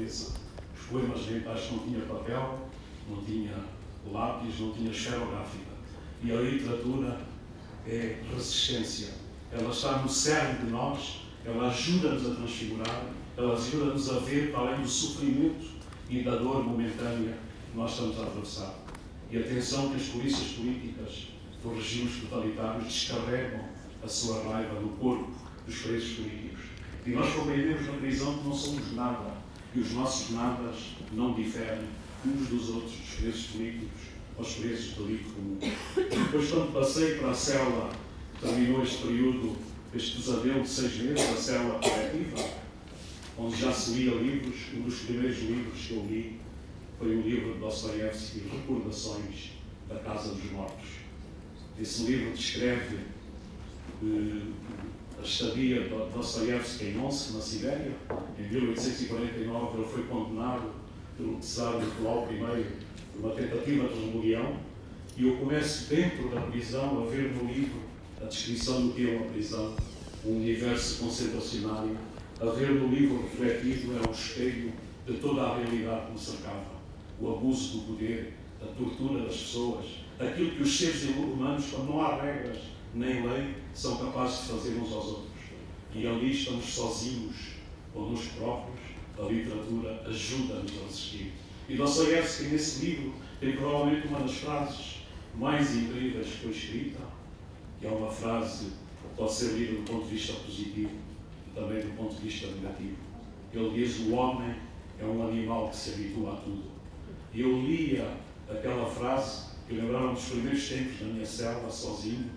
cabeça. Os poemas mentais não tinha papel, não tinha lápis, não tinha esferográfica. E a literatura é resistência. Ela está no cerne de nós, ela ajuda-nos a transfigurar, ela ajuda-nos a ver para além do sofrimento e da dor momentânea que nós estamos a atravessar. E atenção que as polícias políticas dos regimes totalitários descarregam a sua raiva no corpo dos presos políticos. E nós compreendemos na prisão que não somos nada, e os nossos nadas não diferem uns dos outros, dos presos políticos aos presos do delito comum. Depois, quando passei para a cela, terminou este período, este pesadelo de seis meses, a cela coletiva, onde já se lia livros, um dos primeiros livros que eu li foi o livro de Dostoiévski, Recordações da Casa dos Mortos. Esse livro descreve eh, estadia Dostoiévski em Omsk, na Sibéria. Em 1849 ele foi condenado pelo czar Nicolau I por uma tentativa de rebelião e eu começo dentro da prisão a ver no livro a descrição do que é uma prisão, um universo concentracionário, a ver no livro refletido é um espelho de toda a realidade que nos cercava, o abuso do poder, a tortura das pessoas, aquilo que os seres humanos, quando não há regras nem lei, são capazes de fazer uns aos outros. E ali estamos sozinhos, connosco próprios, a literatura ajuda-nos a resistir. E Dostoiévski, nesse livro, tem provavelmente uma das frases mais incríveis que foi escrita, que é uma frase que pode ser lida do ponto de vista positivo e também do ponto de vista negativo. Ele diz: O homem é um animal que se habitua a tudo. E eu lia aquela frase que lembraram dos primeiros tempos na minha selva, sozinho,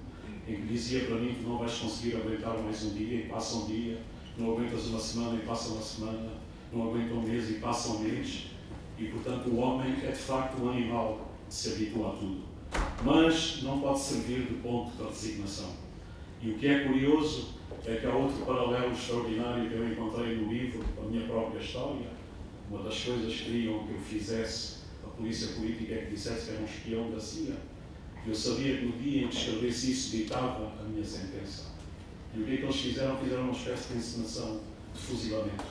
em que dizia para mim que não vais conseguir aguentar mais um dia e passa um dia, não aguentas uma semana e passa uma semana, não aguenta um mês e passa um mês. E, portanto, o homem é de facto um animal que se habitua a tudo. Mas não pode servir de ponto de resignação. E o que é curioso é que há outro paralelo extraordinário que eu encontrei no livro, a minha própria história. Uma das coisas que queriam que eu fizesse, polícia política, que dissesse que era um espião da CIA. Eu sabia que no dia em que escrevesse isso, ditava a minha sentença. E o que é que eles fizeram? Fizeram uma espécie de encenação de fuzilamento.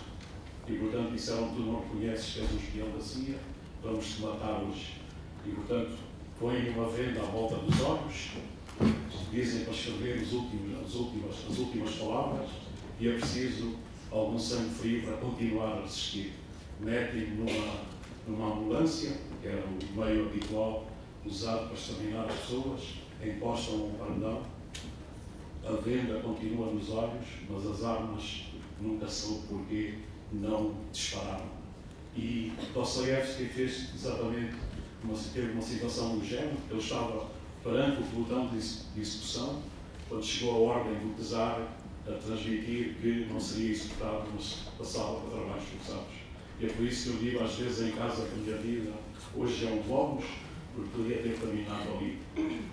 E, portanto, disseram: Tu não reconheces que és um espião da CIA, vamos te matar hoje. E, portanto, põem uma venda à volta dos olhos, dizem para escrever os últimos, as, últimas, as últimas palavras, e é preciso algum sangue frio para continuar a resistir. Metem-me numa, numa ambulância, que era o meio habitual usado para exterminar as pessoas, encostam um parandão, a venda continua nos olhos, mas as armas nunca soube porquê não dispararam. E Dostoiévski fez exatamente uma, teve uma situação do género, ele estava perante o pelotão de execução, quando chegou a ordem do pesar a transmitir que não seria executado, mas passava para trabalhos forçados. E é por isso que eu digo às vezes em casa a minha vida hoje é um bónus, porque podia ter terminado ali.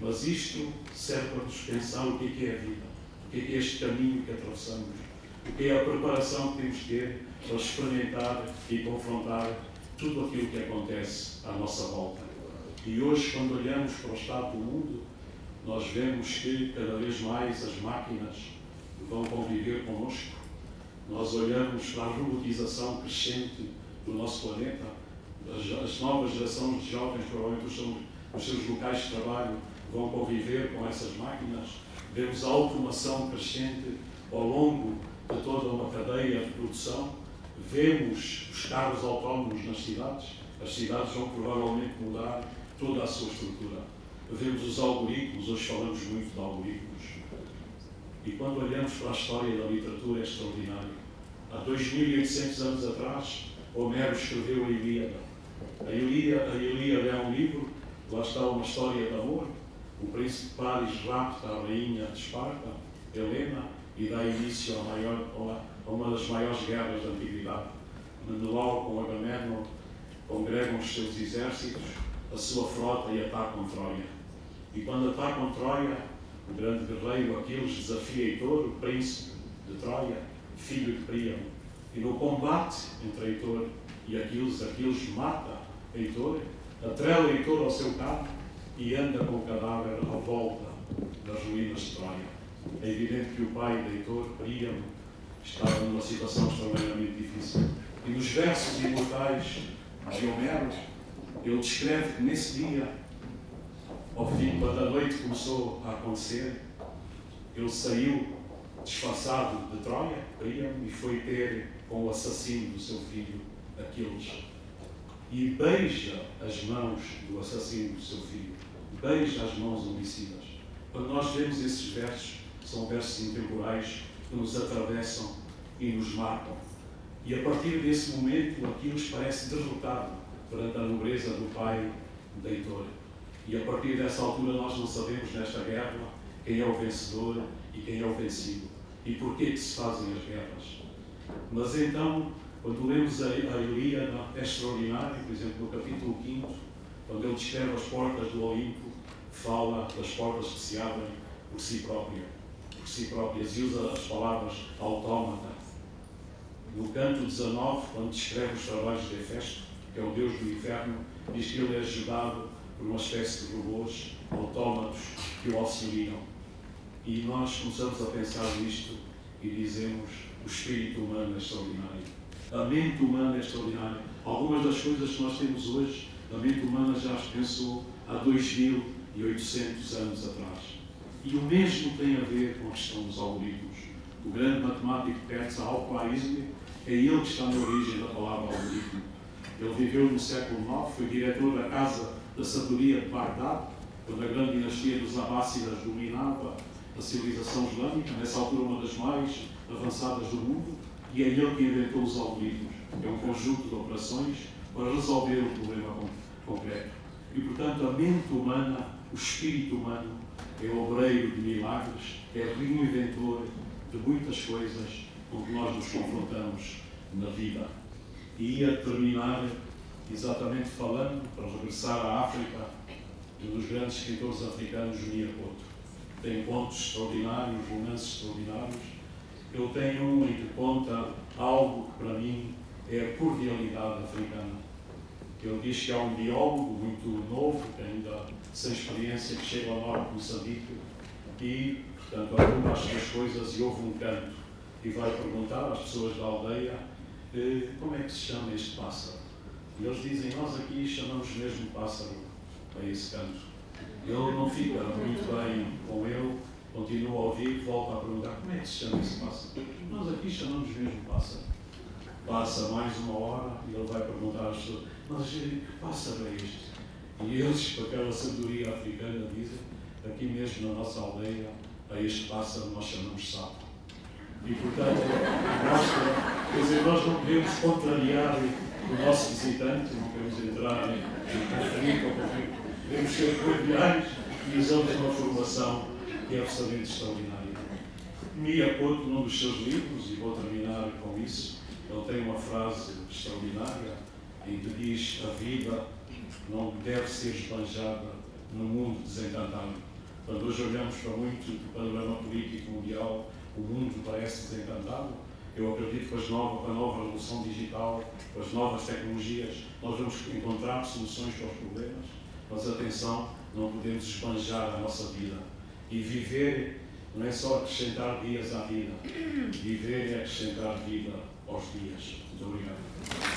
Mas isto serve para nos pensar o que é, é a vida, o que é, que é este caminho que atravessamos, o que é a preparação que temos que ter para experimentar e confrontar tudo aquilo que acontece à nossa volta. E hoje, quando olhamos para o estado do mundo, nós vemos que cada vez mais as máquinas vão conviver connosco. Nós olhamos para a robotização crescente do nosso planeta. As, as novas gerações de jovens, provavelmente os seus, os seus locais de trabalho, vão conviver com essas máquinas. Vemos a automação crescente ao longo de toda uma cadeia de produção Vemos os carros autónomos nas cidades, as cidades vão provavelmente mudar toda a sua estrutura. Vemos os algoritmos, hoje falamos muito de algoritmos. E quando olhamos para a história da literatura é extraordinário. Há 2.800 anos atrás, Homero escreveu a Ilíada. A Ilíada, a Ilíada é um livro, lá está uma história de amor. O príncipe Paris rapta a rainha de Esparta, Helena, e dá início à maior, a uma das maiores guerras da antiguidade. Menelao com Agamemnon congregam os seus exércitos, a sua frota e atacam Troia. E quando atacam Troia, o grande guerreiro Aquiles desafia Heitor, o príncipe de Troia, filho de Príamo. E no combate entre Heitor e Aquiles, Aquiles mata Heitor, atrela Heitor ao seu carro e anda com o cadáver à volta das ruínas de Troia. É evidente que o pai de Heitor, Príamo, estava numa situação extremamente difícil. E nos versos imortais de Homero, ele descreve que nesse dia, ao fim, quando a noite começou a acontecer, ele saiu disfarçado de Troia, e foi ter com o assassino do seu filho, Aquiles. E beija as mãos do assassino do seu filho, beija as mãos homicidas. Quando nós vemos esses versos, são versos intemporais que nos atravessam e nos marcam. E a partir desse momento, Aquiles parece derrotado perante a nobreza do pai Heitor. E a partir dessa altura, nós não sabemos nesta guerra quem é o vencedor e quem é o vencido. E porquê que se fazem as guerras. Mas então, quando lemos a, a Ilíada, é extraordinário, por exemplo, no capítulo 5, quando ele descreve as portas do Olimpo, fala das portas que se abrem por si própria, por si próprias, e usa as palavras autómata. No canto 19, quando descreve os trabalhos de Hefesto, que é o deus do inferno, diz que ele é ajudado por uma espécie de robôs autómatos que o auxiliam. E nós começamos a pensar nisto e dizemos: o espírito humano é extraordinário, a mente humana é extraordinária. Algumas das coisas que nós temos hoje, a mente humana já as pensou há 2.800 anos atrás. E o mesmo tem a ver com a questão dos algoritmos. O grande matemático persa Al-Khwarizmi é ele que está na origem da palavra algoritmo. Ele viveu no século IX, foi diretor da Casa da Sabedoria de Bagdad, quando a grande dinastia dos Abássidas dominava a civilização islâmica, nessa altura uma das mais avançadas do mundo, e é ele que inventou os algoritmos. É um conjunto de operações para resolver um problema concreto. E, portanto, a mente humana, o espírito humano, é obreiro de milagres, é o inventor de muitas coisas com que nós nos confrontamos na vida. E ia terminar exatamente falando, para regressar à África, de um dos grandes escritores africanos, Mia Couto. Tem contos extraordinários, romances extraordinários. Eu tenho um em que conta algo que para mim é a cordialidade africana. Ele diz que há um biólogo muito novo, ainda sem experiência, que chega norte de Moçambique e, portanto, arruma as suas coisas e ouve um canto e vai perguntar às pessoas da aldeia eh, como é que se chama este pássaro. E eles dizem, nós aqui chamamos mesmo pássaro a esse canto. Ele não fica muito bem com ele, continua a ouvir, volta a perguntar como é que se chama esse pássaro. Nós aqui chamamos mesmo pássaro. Passa mais uma hora e ele vai perguntar às pessoas, mas que pássaro é este? E eles, com aquela sabedoria africana, dizem, aqui mesmo na nossa aldeia, a este pássaro nós chamamos sapo. E, portanto, mostra, quer dizer, nós não podemos contrariar o nosso visitante, não queremos entrar em, conflito devemos ser cordiais e usamos uma formação que é absolutamente extraordinária. Mia Couto, num dos seus livros, e vou terminar com isso, ele tem uma frase extraordinária em que diz a vida não deve ser esbanjada no mundo desencantado. Quando hoje olhamos para muito do panorama político mundial, o mundo parece desencantado, eu acredito que com a nova revolução digital, as novas tecnologias, nós vamos encontrar soluções para os problemas, mas atenção, não podemos esbanjar a nossa vida. E viver não é só acrescentar dias à vida, viver é acrescentar vida aos dias. Muito obrigado.